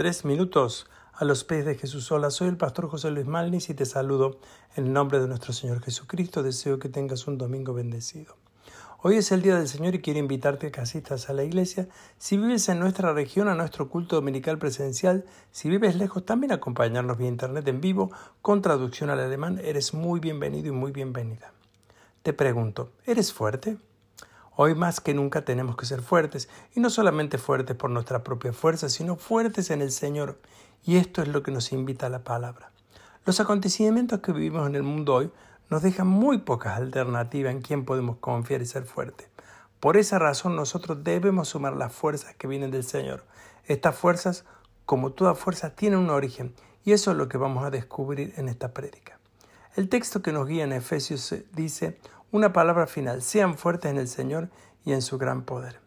Tres minutos a los pies de Jesús. Hola, soy el pastor José Luis Malnis y te saludo en el nombre de nuestro Señor Jesucristo. Deseo que tengas un domingo bendecido. Hoy es el Día del Señor y quiero invitarte a que asistas a la iglesia. Si vives en nuestra región, a nuestro culto dominical presencial. Si vives lejos, también acompañarnos vía internet en vivo con traducción al alemán. Eres muy bienvenido y muy bienvenida. Te pregunto, ¿eres fuerte? Hoy más que nunca tenemos que ser fuertes, y no solamente fuertes por nuestra propia fuerza, sino fuertes en el Señor. Y esto es lo que nos invita a la palabra. Los acontecimientos que vivimos en el mundo hoy nos dejan muy pocas alternativas en quién podemos confiar y ser fuertes. Por esa razón nosotros debemos sumar las fuerzas que vienen del Señor. Estas fuerzas, como toda fuerza, tienen un origen, y eso es lo que vamos a descubrir en esta prédica. El texto que nos guía en Efesios dice, una palabra final, sean fuertes en el Señor y en su gran poder.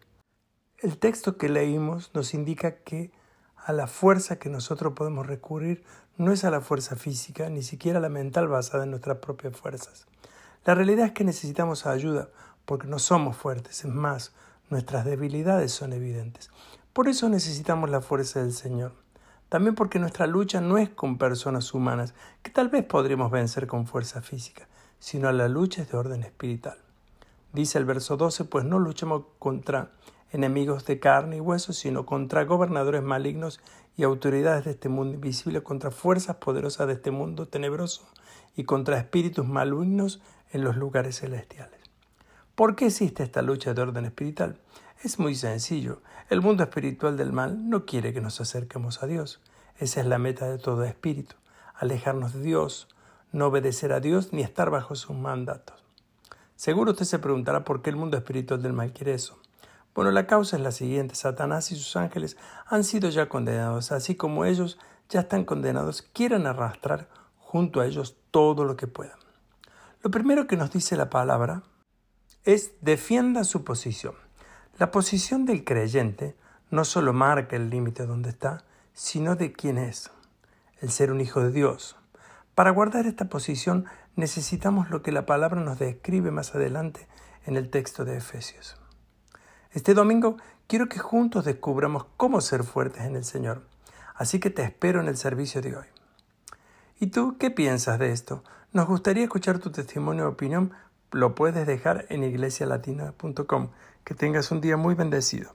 El texto que leímos nos indica que a la fuerza que nosotros podemos recurrir no es a la fuerza física, ni siquiera a la mental basada en nuestras propias fuerzas. La realidad es que necesitamos ayuda porque no somos fuertes, es más, nuestras debilidades son evidentes. Por eso necesitamos la fuerza del Señor. También porque nuestra lucha no es con personas humanas, que tal vez podremos vencer con fuerza física, sino la lucha de orden espiritual. Dice el verso 12, pues no luchamos contra enemigos de carne y hueso, sino contra gobernadores malignos y autoridades de este mundo invisible, contra fuerzas poderosas de este mundo tenebroso y contra espíritus malignos en los lugares celestiales. ¿Por qué existe esta lucha de orden espiritual? Es muy sencillo. El mundo espiritual del mal no quiere que nos acerquemos a Dios. Esa es la meta de todo espíritu, alejarnos de Dios, no obedecer a Dios ni estar bajo sus mandatos. Seguro usted se preguntará por qué el mundo espiritual del mal quiere eso. Bueno, la causa es la siguiente. Satanás y sus ángeles han sido ya condenados, así como ellos ya están condenados, quieren arrastrar junto a ellos todo lo que puedan. Lo primero que nos dice la palabra es defienda su posición. La posición del creyente no solo marca el límite donde está, sino de quién es, el ser un hijo de Dios, para guardar esta posición necesitamos lo que la palabra nos describe más adelante en el texto de Efesios. Este domingo quiero que juntos descubramos cómo ser fuertes en el Señor, así que te espero en el servicio de hoy. ¿Y tú qué piensas de esto? Nos gustaría escuchar tu testimonio o opinión, lo puedes dejar en iglesialatina.com. Que tengas un día muy bendecido.